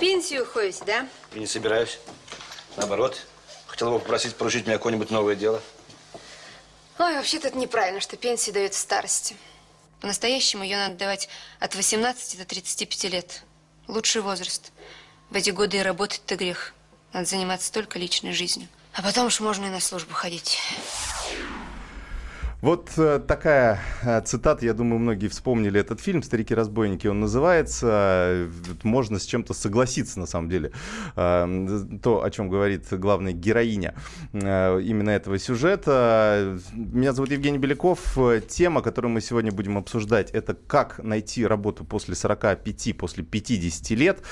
пенсию уходите, да? И не собираюсь. Наоборот, хотел бы попросить поручить мне какое-нибудь новое дело. Ой, вообще-то это неправильно, что пенсию дают в старости. По-настоящему ее надо давать от 18 до 35 лет. Лучший возраст. В эти годы и работать-то грех. Надо заниматься только личной жизнью. А потом уж можно и на службу ходить. Вот э, такая э, цитата, я думаю, многие вспомнили этот фильм «Старики-разбойники» он называется. Можно с чем-то согласиться, на самом деле. Э, то, о чем говорит главная героиня именно этого сюжета. Меня зовут Евгений Беляков. Тема, которую мы сегодня будем обсуждать, это как найти работу после 45, после 50 лет.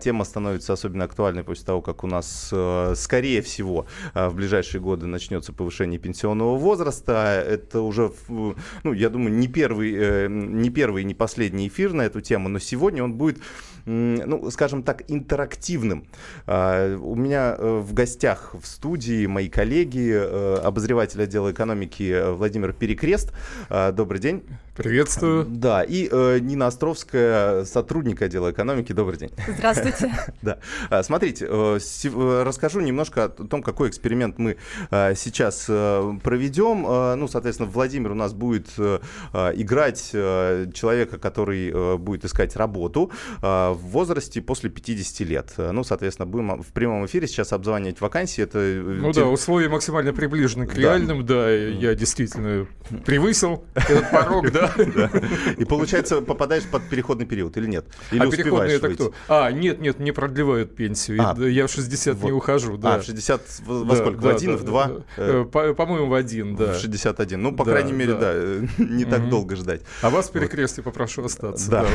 Тема становится особенно актуальной после того, как у нас, скорее всего, в ближайшие годы начнется повышение пенсионного возраста. Это это уже, ну, я думаю, не первый, э, не первый, не последний эфир на эту тему, но сегодня он будет ну, скажем так, интерактивным. А, у меня э, в гостях в студии мои коллеги, э, обозреватель отдела экономики Владимир Перекрест. А, добрый день. Приветствую. Да, и э, Нина Островская, сотрудник отдела экономики. Добрый день. Здравствуйте. Да. А, смотрите, расскажу немножко о том, какой эксперимент мы сейчас проведем. Ну, соответственно, Владимир у нас будет играть человека, который будет искать работу в возрасте после 50 лет. Ну, соответственно, будем в прямом эфире сейчас обзванивать вакансии. Это... Э, ну да, условия максимально приближены к реальным, да, я действительно превысил этот порог, да. И получается, попадаешь под переходный период или нет? Или а переходный это кто? А, нет, нет, не продлевают пенсию. А, я в 60 не ухожу, да. А, в 60 во сколько? В один, в два? Э, по-моему, в один, да. В 61. Ну, по крайней мере, да, не так долго ждать. А вас в перекрестие попрошу остаться. Да,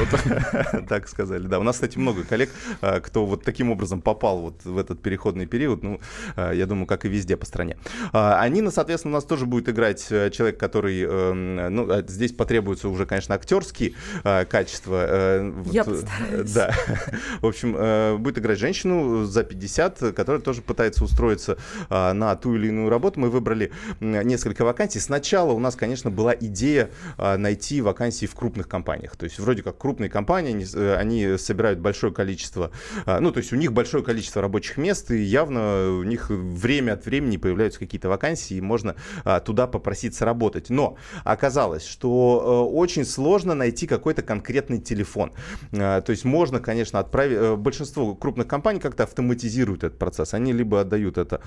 так сказали. Да, у нас, кстати, много коллег, а, кто вот таким образом попал вот в этот переходный период, ну, а, я думаю, как и везде по стране. А, Анина, ну, соответственно, у нас тоже будет играть э, человек, который, эм, ну, здесь потребуются уже, конечно, актерские качества. Э, я вот, постараюсь. Да. В общем, э, будет играть женщину за 50, которая тоже пытается устроиться на ту или иную работу. Мы выбрали несколько вакансий. Сначала у нас, конечно, была идея найти вакансии в крупных компаниях. То есть вроде как крупные компании, они собирают собирают большое количество, а, ну, то есть у них большое количество рабочих мест, и явно у них время от времени появляются какие-то вакансии, и можно а, туда попроситься работать. Но оказалось, что э, очень сложно найти какой-то конкретный телефон. А, то есть можно, конечно, отправить... Э, большинство крупных компаний как-то автоматизируют этот процесс. Они либо отдают это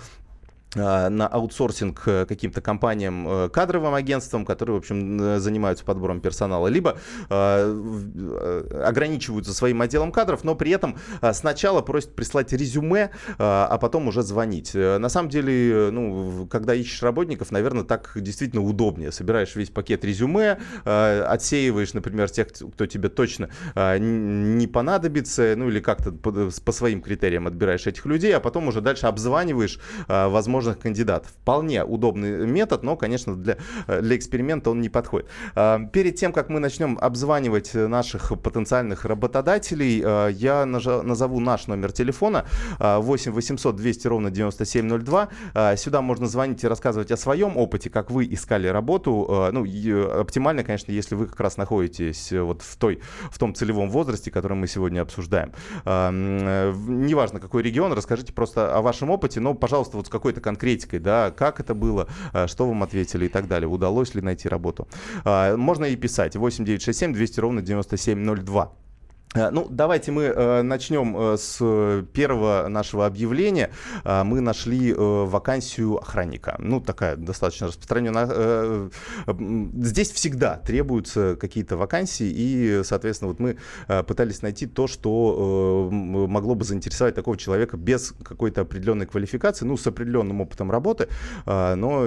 на аутсорсинг э, каким-то компаниям, э, кадровым агентствам, которые, в общем, э, занимаются подбором персонала, либо ограничиваются своим отделом кадров, но при этом сначала просят прислать резюме, а потом уже звонить. На самом деле, ну, когда ищешь работников, наверное, так действительно удобнее. Собираешь весь пакет резюме, отсеиваешь, например, тех, кто тебе точно не понадобится, ну или как-то по своим критериям отбираешь этих людей, а потом уже дальше обзваниваешь, возможно, возможных кандидатов. Вполне удобный метод, но, конечно, для, для эксперимента он не подходит. А, перед тем, как мы начнем обзванивать наших потенциальных работодателей, а, я назову наш номер телефона 8 800 200 ровно 9702. А, сюда можно звонить и рассказывать о своем опыте, как вы искали работу. Ну, оптимально, конечно, если вы как раз находитесь вот в, той, в том целевом возрасте, который мы сегодня обсуждаем. Неважно, какой регион, расскажите просто о вашем опыте, но, пожалуйста, вот с какой-то конкретикой, да, как это было, а, что вам ответили и так далее, удалось ли найти работу. А, можно и писать 8967 200 ровно 9702. Э, ну, давайте мы э, начнем э, с первого нашего объявления. Мы нашли вакансию охранника. Ну, такая достаточно распространенная. Здесь всегда требуются какие-то вакансии, и, соответственно, вот мы пытались найти то, что могло бы заинтересовать такого человека без какой-то определенной квалификации, ну, с определенным опытом работы, но,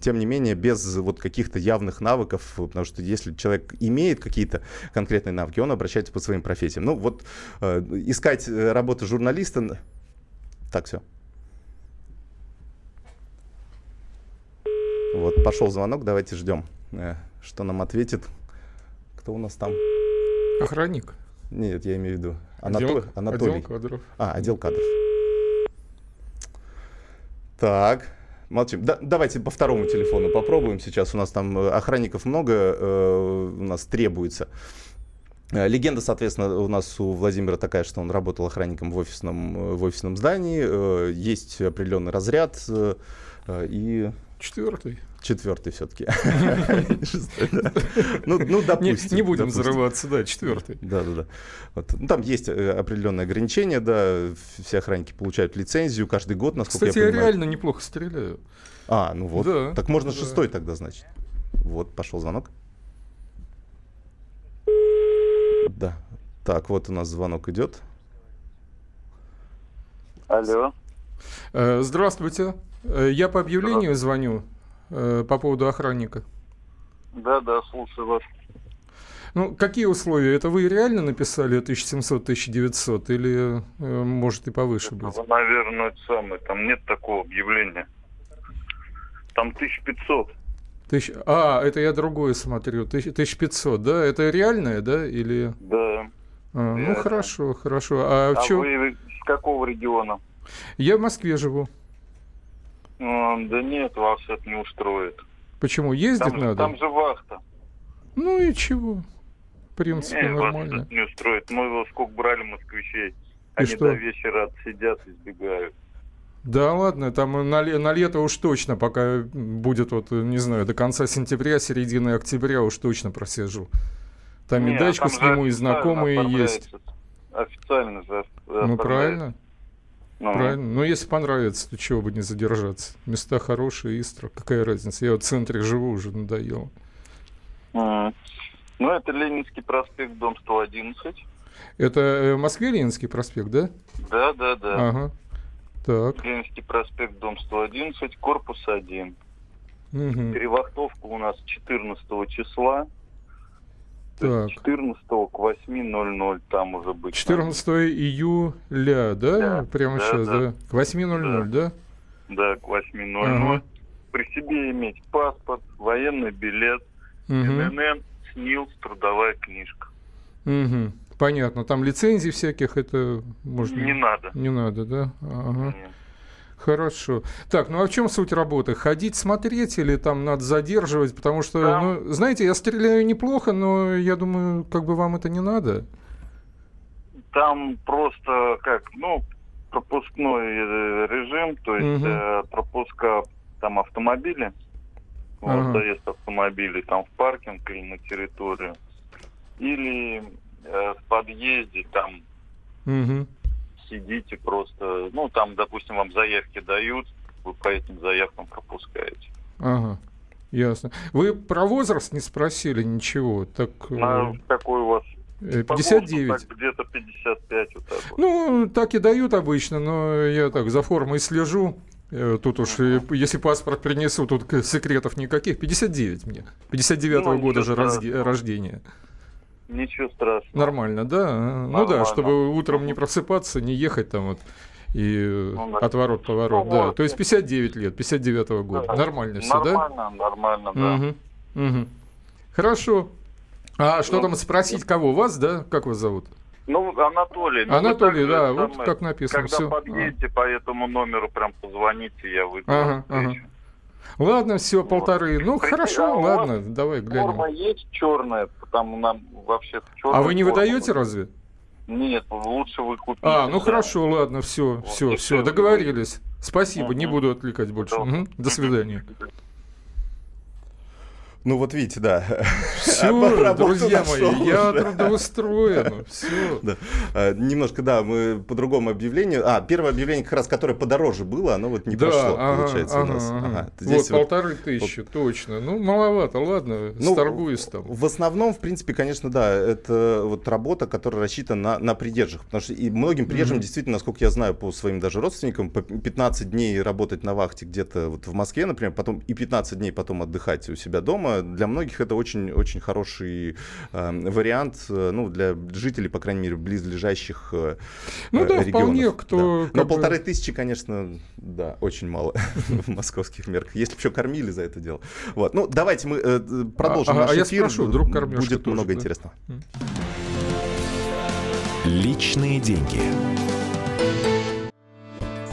тем не менее, без вот каких-то явных навыков, потому что если человек имеет какие-то конкретные навыки, он обращается по своим своим профессиям. Ну вот э, искать э, работу журналиста... Так, все. Вот, пошел звонок, давайте ждем, э, что нам ответит. Кто у нас там? Охранник. Нет, я имею в виду. Анато... Отдел, Анатолий. Отдел кадров. А, отдел кадров. Так, молчим. Да, давайте по второму телефону попробуем сейчас. У нас там э, охранников много, э, у нас требуется. Э, легенда, соответственно, у нас у Владимира такая, что он работал охранником в офисном, э, в офисном здании. Э, есть определенный разряд. И... Четвертый. Четвертый все-таки. Ну, ну, допустим. Не будем взрываться, да, четвертый. Да, да, да. Ну, там есть определенные ограничения, да. Все охранники получают лицензию каждый год, насколько я понимаю. Кстати, я реально неплохо стреляю. А, ну вот. Так можно шестой тогда, значит. Вот, пошел звонок. Да. Так, вот у нас звонок идет. Алло. Э, здравствуйте. Э, я по объявлению звоню э, по поводу охранника. Да, да, слушаю вас. Ну, какие условия? Это вы реально написали 1700-1900 или может и повыше быть? Наверное, это самое. Там нет такого объявления. Там 1500. Тысяч... А, это я другое смотрю. 1500, да? Это реальное, да? Или... Да. А, ну, хорошо, хорошо. А, а в чем... вы с какого региона? Я в Москве живу. А, да нет, вас это не устроит. Почему? Ездить там, надо? Там же вахта. Ну и чего? В принципе, не, нормально. Вас это не устроит. Мы его сколько брали москвичей. И Они что? до вечера отсидят и сбегают. Да ладно, там на, на лето уж точно, пока будет, вот, не знаю, до конца сентября, середины октября уж точно просижу. Там Не, и дачку а сниму, и знакомые есть. Официально же. Ну, правильно. Ну. Правильно. Но если понравится, то чего бы не задержаться. Места хорошие, Истра. Какая разница? Я в центре живу, уже надоело. Mm. Ну, это Ленинский проспект, дом 111. Это э, в Москве Ленинский проспект, да? Да, да, да. Ага. Так. Ленинский проспект, дом 111, корпус 1. Угу. Перевахтовка у нас 14 числа. Так. 14 к 8.00 там уже быть. 14 надо. июля, да? да Прямо да, сейчас, да? да? К 8.00, да. да? Да, к 8.00. Ага. При себе иметь паспорт, военный билет, угу. ННН, СНИЛС, трудовая книжка. Угу. Понятно. Там лицензий всяких это можно... Не надо. Не надо, да? Ага. Нет. Хорошо. Так, ну а в чем суть работы? Ходить, смотреть или там надо задерживать? Потому что, да. ну, знаете, я стреляю неплохо, но я думаю, как бы вам это не надо. Там просто как, ну, пропускной э, режим, то есть угу. э, пропуска там автомобили, ага. вот, заезд автомобилей там в паркинг или на территорию. Или э, в подъезде там угу. сидите просто, ну там, допустим, вам заявки дают, вы по этим заявкам пропускаете. Ага. Ясно. Вы про возраст не спросили ничего? Так, На, какой у вас 59. Э, где-то 55 вот так вот. Ну, так и дают обычно, но я так за формой слежу. Э, тут уж, uh-huh. если паспорт принесу, тут секретов никаких. 59 мне. 59-го ну, года же рождения. Ничего страшного. Нормально, да? Нормально. Ну да, чтобы утром не просыпаться, не ехать там вот и ну, отворот, поворот, ну, да. То есть 59 лет, 59-го года. Да. Нормально все, да? Нормально, нормально, да. Угу. Угу. Хорошо. А что ну, там спросить, кого? Вас, да? Как вас зовут? Ну, Анатолий. Ну, Анатолий, да, вот самое, как написано. Когда все. подъедете а. по этому номеру, прям позвоните, я выйду. Ага, ага. Ладно, все, полторы. Ну, Прикинь, хорошо, а ладно, давай глянем. Форма есть черная, там нам вообще черная. А вы не выдаете разве? Нет, лучше вы купите. А, ну да. хорошо, ладно, все, вот, все, все, договорились. Спасибо, угу. не буду отвлекать больше. Угу. До свидания. Ну вот видите, да. Все, друзья мои, я трудоустроен. Все. Да. А, немножко, да, мы по другому объявлению. А, первое объявление, как раз которое подороже было, оно вот не да, пошло, ага, получается, ага, у нас. Ага. Здесь вот, вот полторы тысячи, вот. точно. Ну, маловато, ладно, ну, сторгуюсь там. В основном, в принципе, конечно, да, это вот работа, которая рассчитана на, на придержах. Потому что и многим придержам, mm-hmm. действительно, насколько я знаю по своим даже родственникам, по 15 дней работать на вахте где-то вот в Москве, например, потом и 15 дней потом отдыхать у себя дома, для многих это очень-очень хороший э, вариант, э, ну, для жителей, по крайней мере, близлежащих э, ну, да, регионов. Вполне, кто, да. Но полторы бы... тысячи, конечно, да, очень мало в московских мерках. Если бы еще кормили за это дело. Вот. Ну, давайте мы э, продолжим а, наш а эфир. Я спрошу, вдруг Будет тоже, много да? интересного. Личные деньги.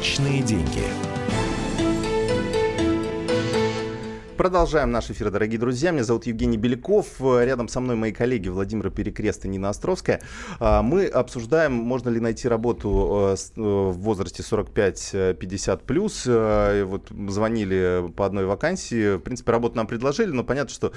Личные деньги. Продолжаем наш эфир, дорогие друзья. Меня зовут Евгений Беляков. Рядом со мной мои коллеги Владимир Перекрест и Нина Островская. А, мы обсуждаем, можно ли найти работу э, э, в возрасте 45-50 плюс. Э, вот звонили по одной вакансии. В принципе, работу нам предложили, но понятно, что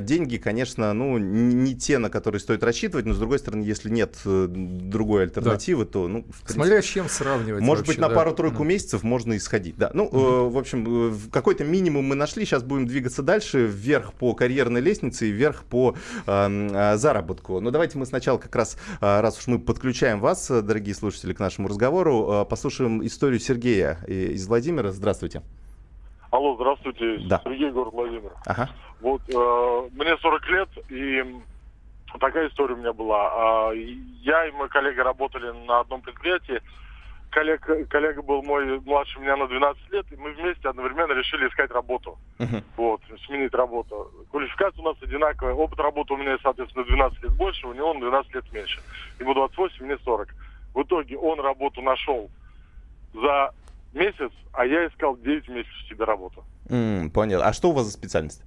деньги, конечно, ну, не те, на которые стоит рассчитывать. Но, с другой стороны, если нет другой альтернативы, да. то, ну, принципе, Смотря с чем сравнивать. Может вообще, быть, на да. пару-тройку mm. месяцев можно исходить. Да. Ну, mm-hmm. в общем, какой-то минимум мы нашли. Сейчас будем двигаться дальше, вверх по карьерной лестнице и вверх по э, заработку. Но давайте мы сначала как раз, э, раз уж мы подключаем вас, дорогие слушатели, к нашему разговору, э, послушаем историю Сергея из Владимира. Здравствуйте. Алло, здравствуйте. Да. Сергей, город Владимир. Ага. Вот, э, мне 40 лет, и такая история у меня была. Я и мой коллега работали на одном предприятии, коллега, коллега был мой младше меня на 12 лет, и мы вместе одновременно решили искать работу. Uh-huh. Вот, сменить работу. Квалификация у нас одинаковая. Опыт работы у меня, соответственно, 12 лет больше, у него он 12 лет меньше. Ему 28, мне 40. В итоге он работу нашел за месяц, а я искал 9 месяцев себе работу. Mm, понятно. А что у вас за специальность?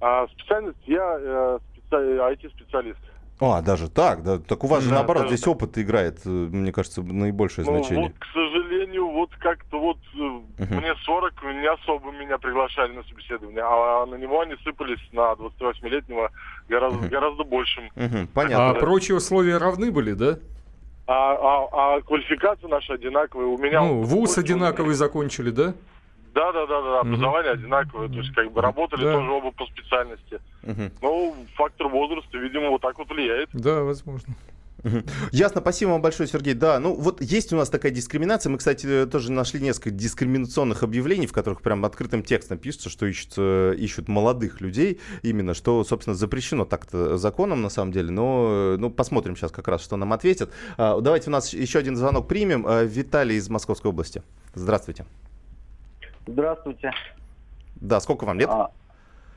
А, специальность я э, специ... IT-специалист. А, даже так, да. Так у вас же да, наоборот здесь опыт играет, э, мне кажется, наибольшее ну, значение. Вот, к сожалению, вот как-то вот uh-huh. мне 40, не особо меня приглашали на собеседование, а на него они сыпались на 28-летнего гораздо, uh-huh. гораздо большим. Uh-huh. Понятно. А прочие условия равны были, да? А, а, а квалификация наша одинаковая. У меня ну, вуз одинаковый закончили, да? Да, да, да, да, образование угу. одинаковое, то есть как бы работали да. тоже оба по специальности. Угу. Ну, фактор возраста, видимо, вот так вот влияет. Да, возможно. Ясно, спасибо вам большое, Сергей. Да, ну вот есть у нас такая дискриминация. Мы, кстати, тоже нашли несколько дискриминационных объявлений, в которых прям открытым текстом пишется, что ищут, ищут молодых людей, именно, что, собственно, запрещено так-то законом на самом деле. Но ну, посмотрим сейчас как раз, что нам ответят. А, давайте у нас еще один звонок примем. А, Виталий из Московской области. Здравствуйте. Здравствуйте. Да, сколько вам лет? А,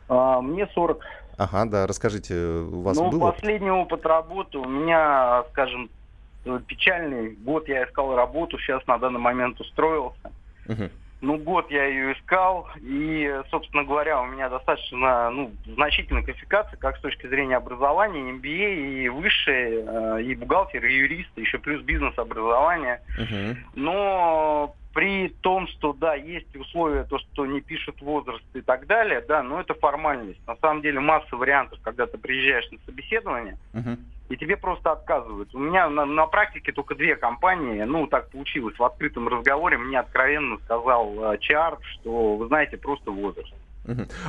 а, мне 40. Ага, да, расскажите, у вас ну, был последний опыт работы у меня, скажем, печальный. Год я искал работу, сейчас на данный момент устроился. Угу. Ну, год я ее искал, и, собственно говоря, у меня достаточно ну, значительная квалификация, как с точки зрения образования, MBA, и высшее, э, и бухгалтер, и юрист, еще плюс бизнес-образование. Угу. Но при том, что, да, есть условия, то, что не пишут возраст и так далее, да, но это формальность. На самом деле масса вариантов, когда ты приезжаешь на собеседование, uh-huh. И тебе просто отказывают. У меня на, на практике только две компании, ну, так получилось, в открытом разговоре мне откровенно сказал э, Чар, что, вы знаете, просто возраст.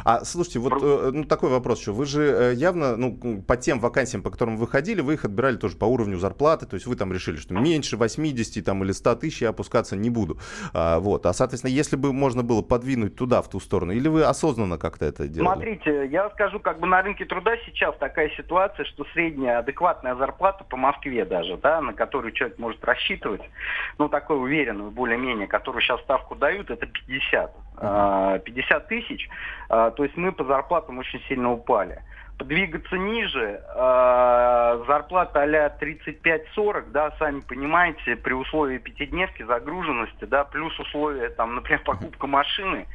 А слушайте, вот э, ну, такой вопрос еще. Вы же э, явно, ну, по тем вакансиям, по которым вы ходили, вы их отбирали тоже по уровню зарплаты, то есть вы там решили, что меньше 80 там, или 100 тысяч я опускаться не буду. А, вот. а, соответственно, если бы можно было подвинуть туда, в ту сторону, или вы осознанно как-то это делали? Смотрите, я скажу, как бы на рынке труда сейчас такая ситуация, что средняя адекватная зарплата по Москве даже, да, на которую человек может рассчитывать, ну, такой уверенную более-менее, которую сейчас ставку дают, это 50. 50 а, тысяч, а, то есть мы по зарплатам очень сильно упали. Подвигаться ниже, а, зарплата а 35-40, да, сами понимаете, при условии пятидневки, загруженности, да, плюс условия, там, например, покупка машины,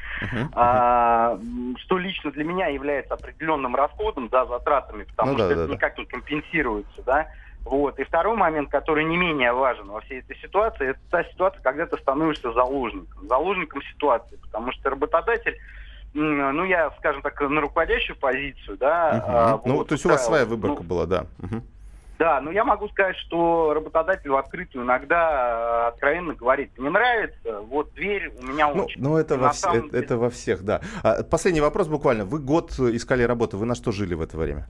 что лично для меня является определенным расходом, да, затратами, потому ну, что да, это да, никак не компенсируется, да, вот. И второй момент, который не менее важен во всей этой ситуации, это та ситуация, когда ты становишься заложником. Заложником ситуации. Потому что работодатель ну, я, скажем так, на руководящую позицию, да. Угу. А, вот, ну, то есть у вас своя выборка ну, была, да. Угу. Да, но я могу сказать, что работодатель в открытую иногда откровенно говорит, не нравится, вот дверь у меня ну, Ну, это, во, вс... это, это во всех, да. А, последний вопрос буквально. Вы год искали работу, вы на что жили в это время?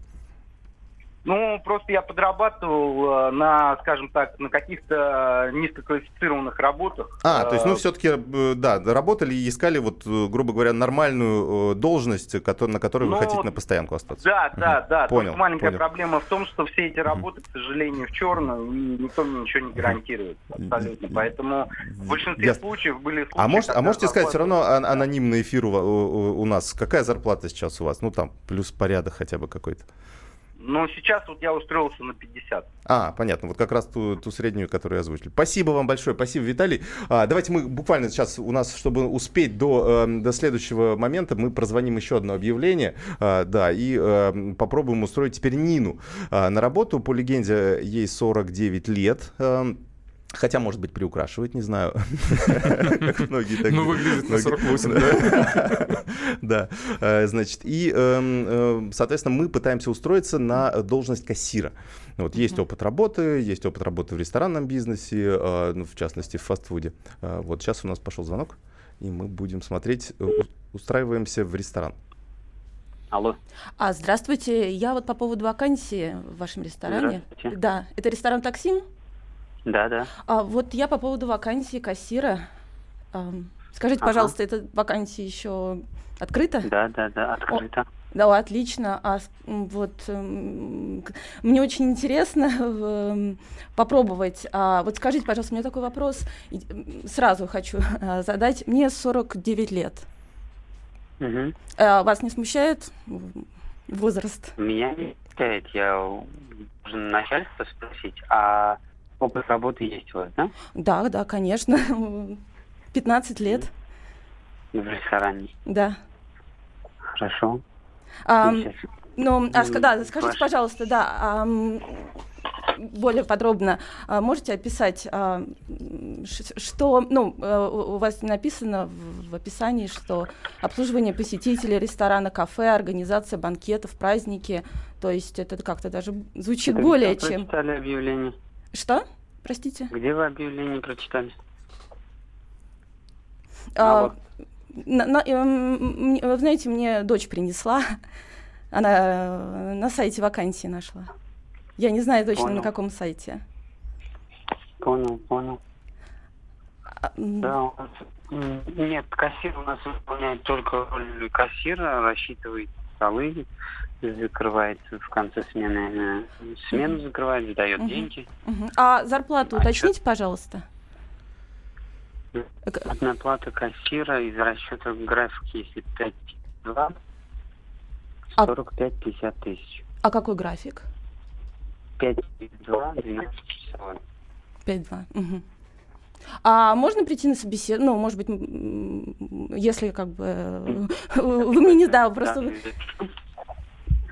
Ну, просто я подрабатывал э, на, скажем так, на каких-то низкоквалифицированных работах. А, то есть, ну, все-таки, э, да, работали и искали, вот, э, грубо говоря, нормальную должность, на которой ну, вы хотите на постоянку остаться. Да, да, угу. да. Понял, маленькая понял. проблема в том, что все эти работы, к сожалению, в черную, и никто мне ничего не гарантирует абсолютно. Поэтому в большинстве Я... случаев были случаи... А, может, а можете сказать, все равно анонимный эфир у, у, у нас, какая зарплата сейчас у вас? Ну, там, плюс порядок хотя бы какой-то. Но сейчас вот я устроился на 50. А, понятно. Вот как раз ту, ту среднюю, которую я озвучили. Спасибо вам большое. Спасибо, Виталий. А, давайте мы буквально сейчас у нас, чтобы успеть до, э, до следующего момента, мы прозвоним еще одно объявление. А, да, и э, попробуем устроить теперь Нину а, на работу. По легенде, ей 49 лет. Э, Хотя, может быть, приукрашивает, не знаю. Как многие так Ну, выглядит на 48, да. Да. Э, значит, и, эм, э, соответственно, мы пытаемся устроиться на должность кассира. Вот есть опыт работы, есть опыт работы в ресторанном бизнесе, э, ну, в частности, в фастфуде. Вот сейчас у нас пошел звонок, и мы будем смотреть, устраиваемся в ресторан. Алло. А, здравствуйте. Я вот по поводу вакансии в вашем ресторане. Да. Это ресторан «Таксим»? Да, да. А вот я по поводу вакансии кассира. Скажите, ага. пожалуйста, эта вакансия еще открыта? Да, да, да, открыта. О, да, отлично. А вот мне очень интересно попробовать. А, вот скажите, пожалуйста, у меня такой вопрос. Сразу хочу а, задать. Мне 49 лет. Угу. А, вас не смущает возраст? Меня не смущает. Я должен начальство спросить. А Опыт работы есть у вас, да? Да, да, конечно. 15 лет. В ресторане? Да. Хорошо. А, ну, а, да, скажите, Ваш... пожалуйста, да, а, более подробно а, можете описать, а, что, ну, а, у вас написано в, в описании, что обслуживание посетителей ресторана, кафе, организация банкетов, праздники, то есть это как-то даже звучит это более чем... объявление? Что? Простите? Где вы объявление прочитали? А, а на, на, э, вы знаете, мне дочь принесла. Она на сайте вакансии нашла. Я не знаю точно, понял. на каком сайте. Понял, понял. А, да, у нас... Нет, кассир у нас выполняет только роль кассира, рассчитывает столы, закрывается в конце смены, э, смену закрывает, сдает uh-huh. деньги. Uh-huh. А зарплату а уточните, пожалуйста. Одна плата кассира из расчета графики, если 5-2, 45-50 тысяч. А какой график? 5-2, 12 часов. 5-2. Угу. А можно прийти на собеседование? Ну, может быть, если как бы вы мне не да, просто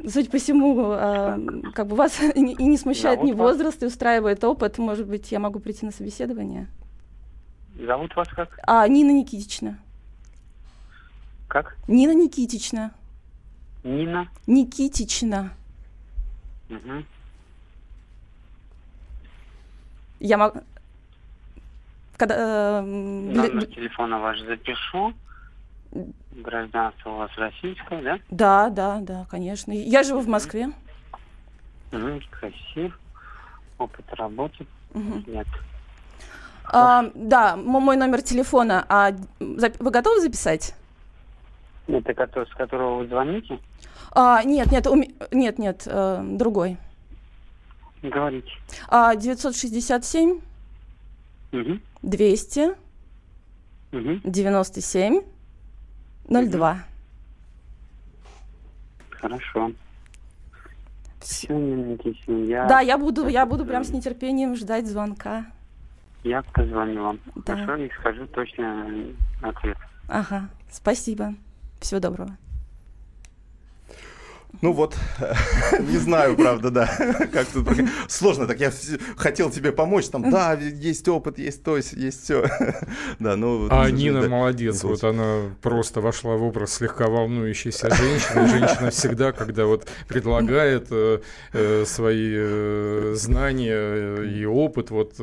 Суть по всему, э, как бы вас и не смущает Зовут ни возраст, и устраивает опыт. Может быть, я могу прийти на собеседование? Зовут вас как? А, Нина Никитична. Как? Нина Никитична. Нина? Никитична. Угу. Я могу... Когда, э, Номер телефона ваш запишу. Гражданство у вас российское, да? Да, да, да, конечно. Я живу в Москве. Угу, кассир. Опыт работы угу. нет. А, да, мой номер телефона. А вы готовы записать? Это который, с которого вы звоните? А, нет, нет, ум... нет, нет, э, другой. Говорите. А, 967 угу. 200 угу. 97 02. Хорошо. Все, Никитин, я... Да, я буду, я буду прям с нетерпением ждать звонка. Я позвоню вам. Да. Хорошо, и скажу точно ответ. Ага, спасибо. Всего доброго. Ну вот, не знаю, правда, да. Как тут сложно так. Я хотел тебе помочь, там, да, есть опыт, есть то, есть все. Да, ну. А Нина молодец, вот она просто вошла в образ слегка волнующейся женщины. Женщина всегда, когда вот предлагает э, э, свои э, знания и опыт, вот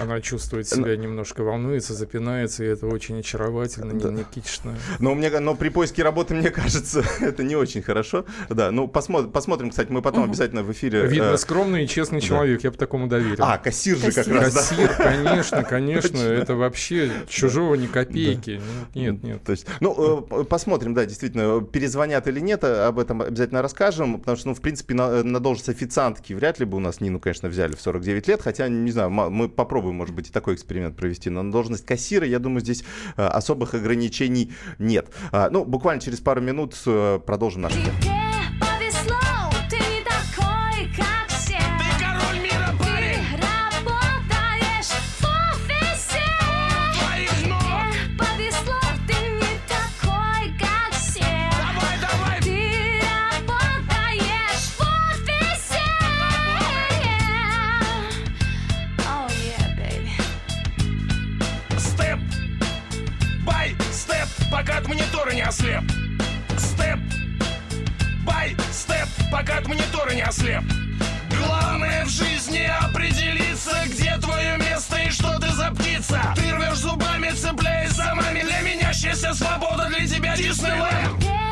она чувствует себя немножко волнуется, запинается, и это очень очаровательно, Никитична. Но мне, но при поиске работы, мне кажется, это не очень хорошо. Да, ну посмотрим, посмотрим, кстати, мы потом обязательно в эфире... Видно, скромный и честный человек, я бы такому доверил. А, кассир же как раз, Кассир, конечно, конечно, это вообще чужого ни копейки. Нет, нет. То есть, ну, посмотрим, да, действительно, перезвонят или нет, об этом обязательно расскажем, потому что, ну, в принципе, на, на должность официантки вряд ли бы у нас Нину, конечно, взяли в 49 лет, хотя, не знаю, мы попробуем, может быть, и такой эксперимент провести, но на должность кассира, я думаю, здесь особых ограничений нет. Ну, буквально через пару минут продолжим наш тему. Ослеп. Степ, бай, степ, пока от монитора не ослеп. Главное в жизни определиться, где твое место и что ты за птица. Ты рвешь зубами, цепляясь за мами Для меня счастье, свобода, для тебя Диснейленд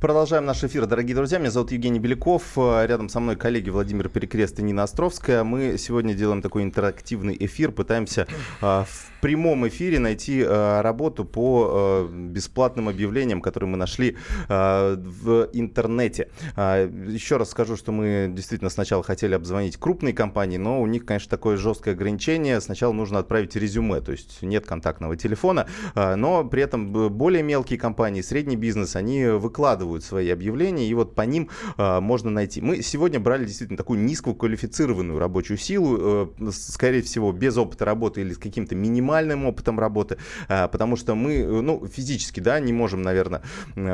Продолжаем наш эфир, дорогие друзья. Меня зовут Евгений Беляков. Рядом со мной коллеги Владимир Перекрест и Нина Островская. Мы сегодня делаем такой интерактивный эфир. Пытаемся э, в прямом эфире найти э, работу по э, бесплатным объявлениям, которые мы нашли э, в интернете. Э, еще раз скажу, что мы действительно сначала хотели обзвонить крупные компании, но у них, конечно, такое жесткое ограничение. Сначала нужно отправить резюме, то есть нет контактного телефона. Э, но при этом более мелкие компании, средний бизнес, они выкладывают свои объявления, и вот по ним э, можно найти. Мы сегодня брали действительно такую низкоквалифицированную рабочую силу, э, скорее всего, без опыта работы или с каким-то минимальным опытом работы, э, потому что мы, ну, физически, да, не можем, наверное,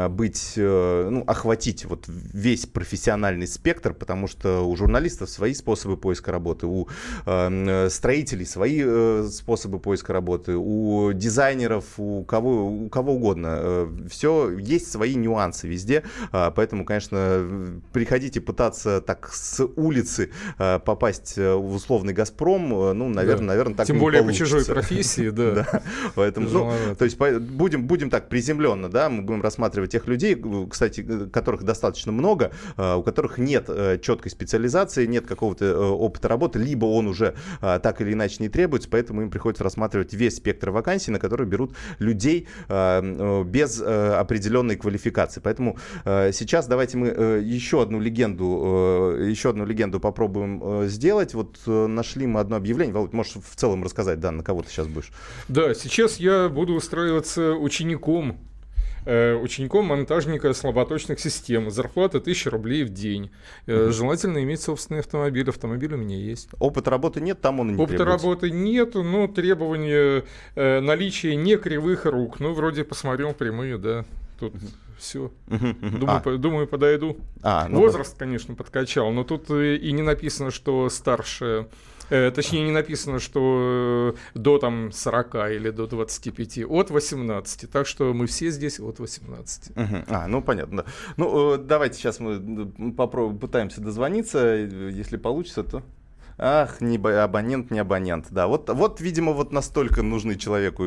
быть, э, ну, охватить вот весь профессиональный спектр, потому что у журналистов свои способы поиска работы, у э, строителей свои э, способы поиска работы, у дизайнеров, у кого, у кого угодно. Э, все, есть свои нюансы везде везде. А, поэтому, конечно, приходите пытаться так с улицы а, попасть э, в условный «Газпром», э, ну, наверное, да. наверное так Тем более получится. по чужой профессии, да. Поэтому, ну, то есть будем, будем так приземленно, да, мы будем рассматривать тех людей, кстати, которых достаточно много, а, у которых нет э, четкой специализации, нет какого-то опыта работы, либо он уже так или иначе не требуется, поэтому им приходится рассматривать весь спектр вакансий, на которые берут людей без определенной квалификации. Поэтому э, сейчас давайте мы э, еще одну легенду, э, еще одну легенду попробуем сделать. Вот нашли мы одно объявление. Володь, можешь в целом рассказать, да, на кого ты сейчас будешь? Да, сейчас я буду устраиваться учеником учеником монтажника слаботочных систем. Зарплата 1000 рублей в день. Э, желательно иметь собственный автомобиль. Автомобиль у меня есть. Опыта работы нет, там он не Опыта требуется. работы нет, но требования э, наличия не кривых рук. Ну, вроде посмотрел прямые, да. Тут все. Думаю, А. по- думаю, подойду. А, ну Возраст, конечно, подкачал, но тут и не написано, что старше. э, точнее, не написано, что э, до там 40 или до 25, от 18. Так что мы все здесь от 18. Мгм. А, ну понятно. да. Ну, э, давайте сейчас мы попробуем, пытаемся дозвониться. Если получится, то. Ах, не бо- абонент, не абонент. Да, вот, вот, видимо, вот настолько нужны человеку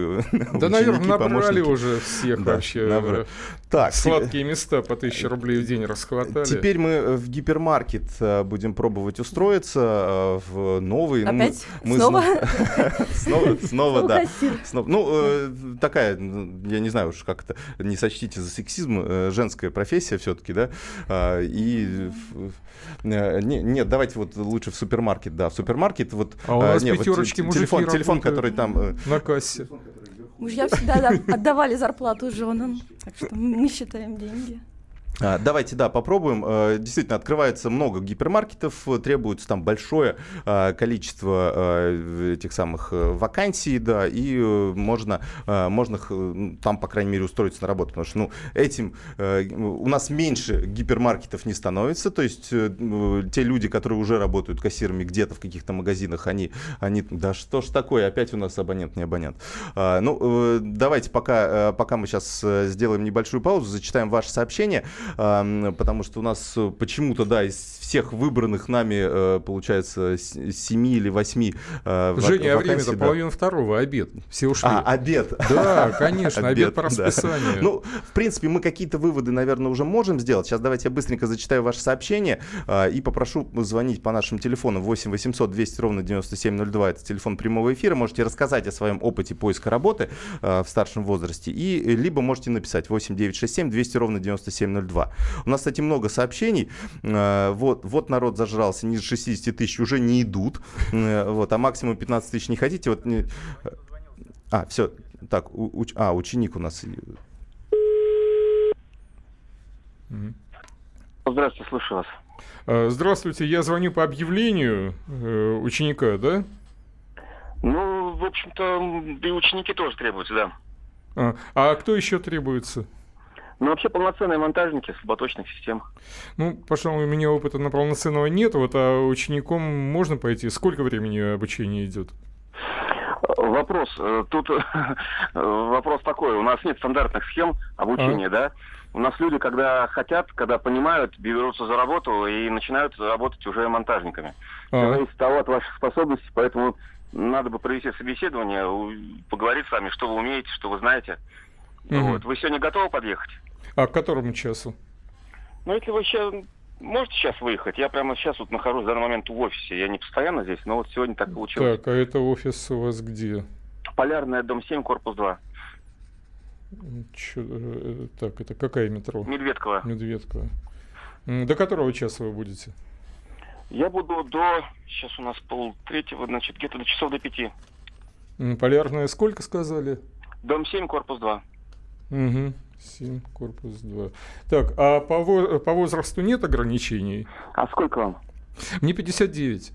Да, наверное, набрали уже всех Да, вообще. э, Так, Сладкие места по 1000 рублей в день расхватали. Теперь мы э, в гипермаркет э, будем пробовать устроиться э, в новый. ну, мы- Опять? мы Снова? Снова, снова, да. Ну, э, такая, я не знаю уж как это, не сочтите за сексизм, э, женская профессия все-таки, да. А, И э, не- нет, давайте вот лучше в супермаркет, да, в супермаркет вот. А у нас не, вот пятерочки те- мужики телефон, телефон, который там. э, На кассе. Мужья всегда да, отдавали зарплату женам, так что мы считаем деньги. А, Давайте, да, попробуем. Э, Действительно, открывается много гипермаркетов, требуется там большое а, количество а, этих самых э, вакансий, да, и э, можно, можно там, по крайней мере, устроиться на работу, потому что, ну, этим у нас меньше гипермаркетов не становится, то есть те люди, которые уже работают кассирами где-то в каких-то магазинах, они, они, да что ж такое, опять у нас абонент, не абонент. Ну, давайте пока, пока мы сейчас сделаем небольшую паузу, зачитаем ваше сообщение, потому что у нас э, почему-то, да, из всех выбранных нами, э, получается, семи или восьми э, Женя, а время-то да. половина второго, обед. Все ушли. А, обед. Да, конечно, обед по да. расписанию. Ну, в принципе, мы какие-то выводы, наверное, уже можем сделать. Сейчас давайте я быстренько зачитаю ваше сообщение а, и попрошу звонить по нашим телефонам 8 800 200 ровно 9702. Это телефон прямого эфира. Можете рассказать о своем опыте поиска работы а, в старшем возрасте. И либо можете написать 8 967 200 ровно 9702. У нас, кстати, много сообщений. А, Вот, вот народ зажрался. Ниже 60 тысяч уже не идут. Э, Вот, а максимум 15 тысяч не хотите. Вот не- а, все. Так, у- уч- а, ученик у нас. Здравствуйте, слушаю вас. Здравствуйте, я звоню по объявлению э, ученика, да? Ну, в общем-то, и ученики тоже требуются, да. А, а кто еще требуется? Ну, вообще полноценные монтажники слаботочных систем. Ну, пожалуй, у меня опыта на полноценного нет, вот, а учеником можно пойти? Сколько времени обучение идет? Вопрос. э, Тут э, вопрос такой. У нас нет стандартных схем обучения, да? У нас люди, когда хотят, когда понимают, берутся за работу и начинают работать уже монтажниками. А. Все зависит от того, от ваших способностей, поэтому надо бы провести собеседование, поговорить с вами, что вы умеете, что вы знаете. Мгм. Вот. Вы сегодня готовы подъехать? А к которому часу? Ну, если вы сейчас можете сейчас выехать, я прямо сейчас вот нахожусь в данный момент в офисе. Я не постоянно здесь, но вот сегодня так получилось. Так, а это офис у вас где? Полярная, дом 7, корпус 2. Чё, э, так, это какая метро? Медведково. Медведково. М, До которого часа вы будете? Я буду до... Сейчас у нас пол третьего, значит, где-то до часов до пяти. Полярная сколько сказали? Дом 7, корпус 2. Угу. 7, корпус 2. Так, а по, по возрасту нет ограничений? А сколько вам? Мне 59.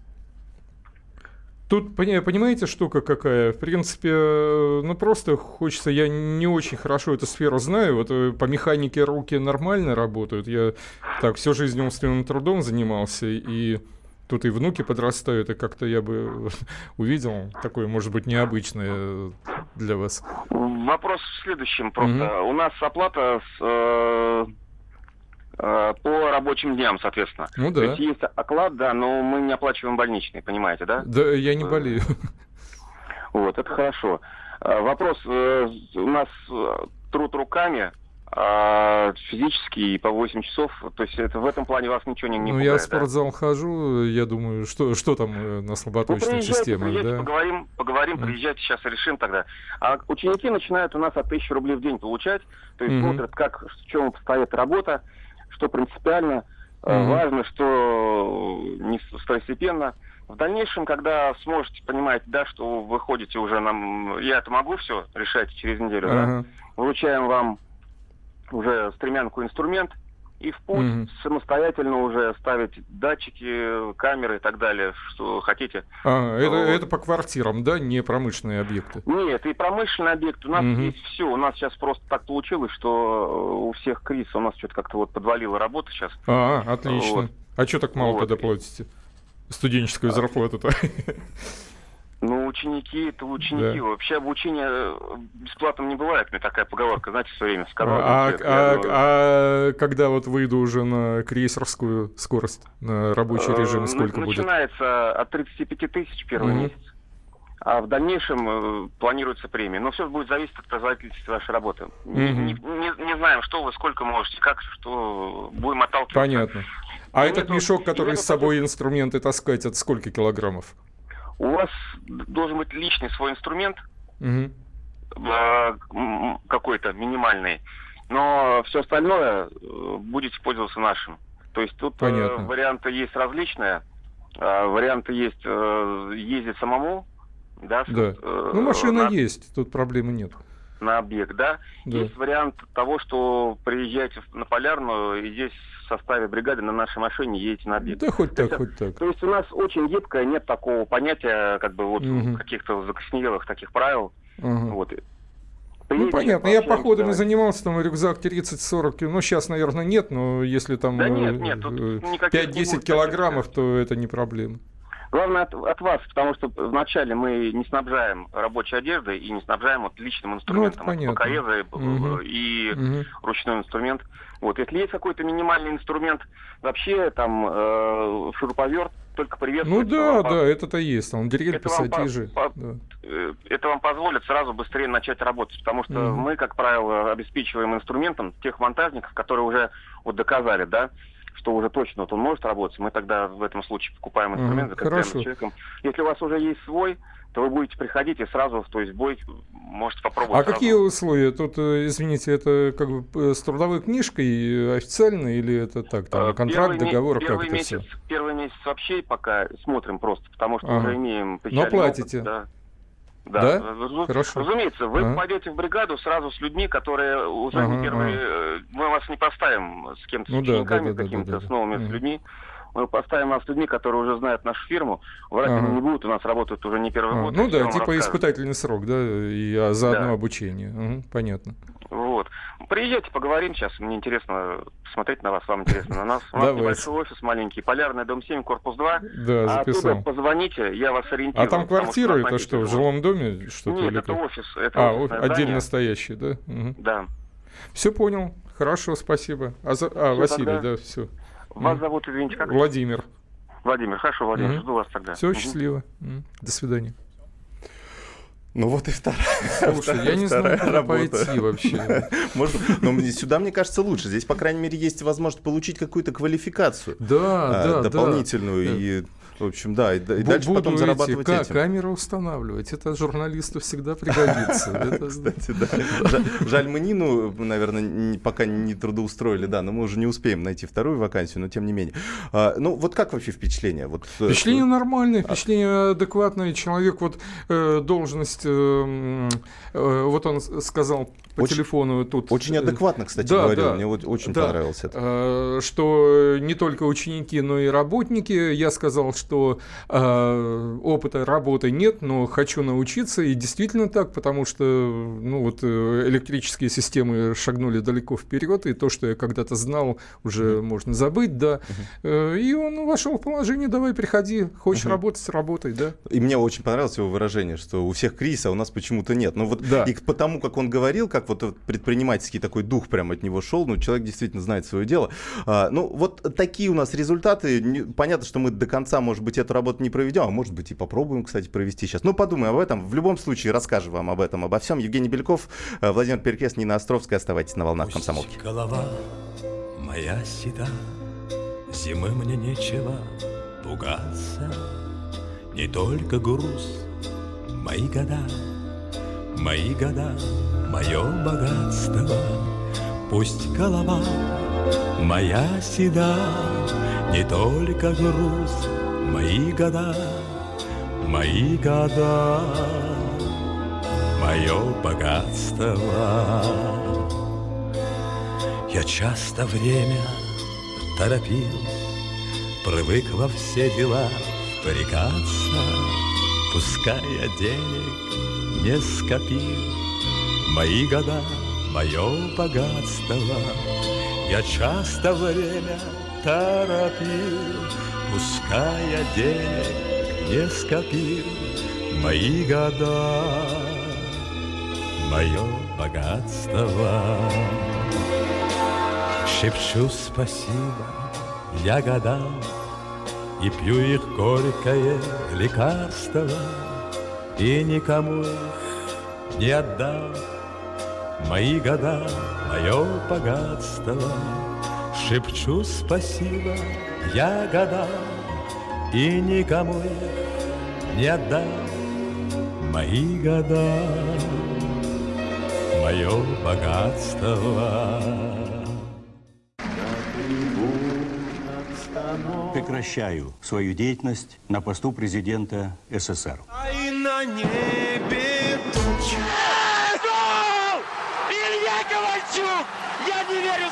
Тут, пони- понимаете, штука какая? В принципе, э, ну просто хочется, я не очень хорошо эту сферу знаю, вот э, по механике руки нормально работают, я так всю жизнь умственным трудом занимался, и тут и внуки подрастают, и как-то я бы увидел такое, может быть, необычное э, для вас. Вопрос в следующем просто. У нас оплата с, э, э, по рабочим дням, соответственно. Ну То да. есть есть оклад, да, но мы не оплачиваем больничный, понимаете, да? Да, я не болею. Вот, это хорошо. Э, Вопрос. э, У нас э, труд руками, а физический по 8 часов. То есть это в этом плане вас ничего не, не Ну, я в пугает, да? спортзал хожу, я думаю, что, что там э, на Ну, приезжайте, системах, приезжайте, да? поговорим, поговорим, Мгм. приезжайте, сейчас решим тогда. А ученики начинают у нас от 1000 рублей в день получать, то есть Мгм. смотрят, как, в чем стоит работа, что принципиально Мгм. важно, что не второстепенно. В дальнейшем, когда сможете понимать, да, что вы ходите уже нам, я это могу все решать через неделю, да, Ага. вручаем вам уже стремянку инструмент и в путь Мгм. самостоятельно уже ставить датчики, камеры и так далее, что хотите. А, это, Вот. это по квартирам, да, не промышленные объекты? Нет, и промышленный объект. У нас Мгм. есть все. У нас сейчас просто так получилось, что э, у всех кризис. У нас что-то как-то вот подвалила работа сейчас. А, отлично. Вот. А что так мало Вот. тогда платите? Студенческую зарплату-то. Ну, ученики это ученики. Да. Вообще обучение э, бесплатным не бывает. Мне такая поговорка, знаете, все время сказал. А, а- думаю, а когда вот выйду уже на крейсерскую скорость, на рабочий э, режим, сколько будет? Начинается от 35 тысяч первый Мгм. месяц. А в дальнейшем э, планируется премия. Но все будет зависеть от производительности вашей работы. Не, Мгм. не- не- не знаем, что вы, сколько можете, как, что будем отталкиваться. Понятно. А И этот нету- мешок, который с собой инструменты таскать, это сколько килограммов? У вас должен быть личный свой инструмент, Мгм. э, какой-то минимальный, но все остальное э, будете пользоваться нашим. То есть тут э, Понятно. варианты есть различные. Э, Варианты есть э, ездить самому, да, Да. Ну, машина на, есть, тут проблемы нет. На объект, да. Да. Есть вариант того, что приезжаете на Полярную и здесь в составе бригады на нашей машине едете на объект. Да хоть так, есть, хоть так. То есть у нас очень гибкое, нет такого понятия, как бы вот Мгм. каких-то закоснелых таких правил. Ага. Вот. Ну, понятно, я походами да. занимался, там рюкзак 30-40 кило, ну, сейчас, наверное, нет, но если там Да э, нет, нет, тут э, никаких не 5-10 будет килограммов, то это не проблема. Главное от, от вас, потому что вначале мы не снабжаем рабочей одеждой и не снабжаем вот личным инструментом. Ну, понятно. ПКС и, Мгм. и Мгм. ручной инструмент. Вот, если есть какой-то минимальный инструмент, вообще там э, шуруповерт, только Ну приветствуется. да, Вам да, это-то есть, там дрель, Это вам по- пассатижи. по- да. э, это вам позволит сразу быстрее начать работать, потому что Мгм. мы, как правило, обеспечиваем инструментом тех монтажников, которые уже вот доказали, да, что уже точно вот он может работать, мы тогда в этом случае покупаем инструмент за конкретным человеком. Если у вас уже есть свой, то вы будете приходить и сразу, то есть бой можете попробовать. А сразу. какие условия? Тут, э, извините, это как бы э, с трудовой книжкой э, официально или это так, там, контракт, первый договор, как первый это месяц, все? Первый месяц вообще пока смотрим просто, потому что Ага. уже имеем Но платите? опыт, да. Да? Разу- Хорошо. Разумеется, вы Ага. пойдете в бригаду сразу с людьми, которые уже Ага, не первые. э, Мы вас не поставим с кем-то, Ну с да, учениками да, да, да, какими-то, да, да. с новыми Мгм. с людьми. Мы поставим вас с людьми, которые уже знают нашу фирму. Врать они Ага. не будут, у нас работают уже не первый А, год. ну да, типа испытательный срок, да, и а заодно Да. обучение. Мгм, понятно. Вот. Приезжайте, поговорим сейчас. Мне интересно посмотреть на вас, вам интересно на нас. У нас Давайте. небольшой офис маленький, Полярный, дом 7, корпус 2. Да, а записал. оттуда позвоните, я вас ориентирую. А там квартира, это что, в жилом доме что-то? Нет, это как? офис, это а, отдельно здание. стоящий, да? Да. Все понял. Хорошо, спасибо. А, за- а, Василий, тогда. да, все. Вас зовут, извините, как? Владимир. Владимир, хорошо, Владимир, Мгм. жду вас тогда. Все, Мгм. счастливо. До свидания. Ну вот и вторая. Слушай, я не знаю, вторая куда пойти вообще. Можно, но мне- сюда, мне кажется, лучше. Здесь, по крайней мере, есть возможность получить какую-то квалификацию. Да, а, да, да. дополнительную. Да. И, в общем, да, и, и дальше потом буду зарабатывать эти, ка- этим. камеру устанавливать. Это журналисту всегда пригодится. Кстати, да. Жаль, мы Нину, наверное, пока не трудоустроили, да, но мы уже не успеем найти вторую вакансию, но тем не менее. А, ну, вот как вообще впечатление? Э, Впечатление что- нормальное, впечатление адекватное. Человек, вот э, должность, э, э, вот он сказал по Очень- телефону тут. Очень э, адекватно, кстати, да, говорил. да, Мне вот очень да. понравилось это. Э, что не только ученики, но и работники. Я сказал, что э, опыта работы нет, но хочу научиться. И действительно так, потому что ну, вот, э, электрические системы шагнули далеко вперед, и то, что я когда-то знал, уже можно забыть, да. Э, И он вошел в положение, давай приходи, хочешь Мгм. работать, работай, да. И мне очень понравилось его выражение, что у всех кризис, а у нас почему-то нет. Ну вот Да. и потому, как он говорил, как вот предпринимательский такой дух прям от него шел, ну человек действительно знает свое дело. А, ну вот такие у нас результаты. Понятно, что мы до конца, может быть, эту работу не проведем, а может быть и попробуем, кстати, провести сейчас. Ну подумаем об этом. В любом случае расскажем вам об этом, обо всем. Евгений Беляков, э, Владимир Перекрес, Нина Островская. Оставайтесь на волнах комсомолки. голова моя седа, Зимы мне нечего пугаться, Не только груз, мои года, Мои года, мое богатство. Пусть голова моя седа, Не только груз, мои года, Мои года, мое богатство. Я часто время торопил, Привык во все дела впрягаться, Пускай я денег не скопил, Мои года, мое богатство. Я часто время торопил, Пускай я денег не скопил, мои года, мое богатство. Шепчу спасибо я годам И пью их горькое лекарство. И никому их не отдам. Мои года, мое богатство. Шепчу спасибо я годам И никому их не отдам Мои года, мое богатство Прекращаю свою деятельность на посту президента СССР. А и на небе тучи. Илья Ковальчук! Я не верю!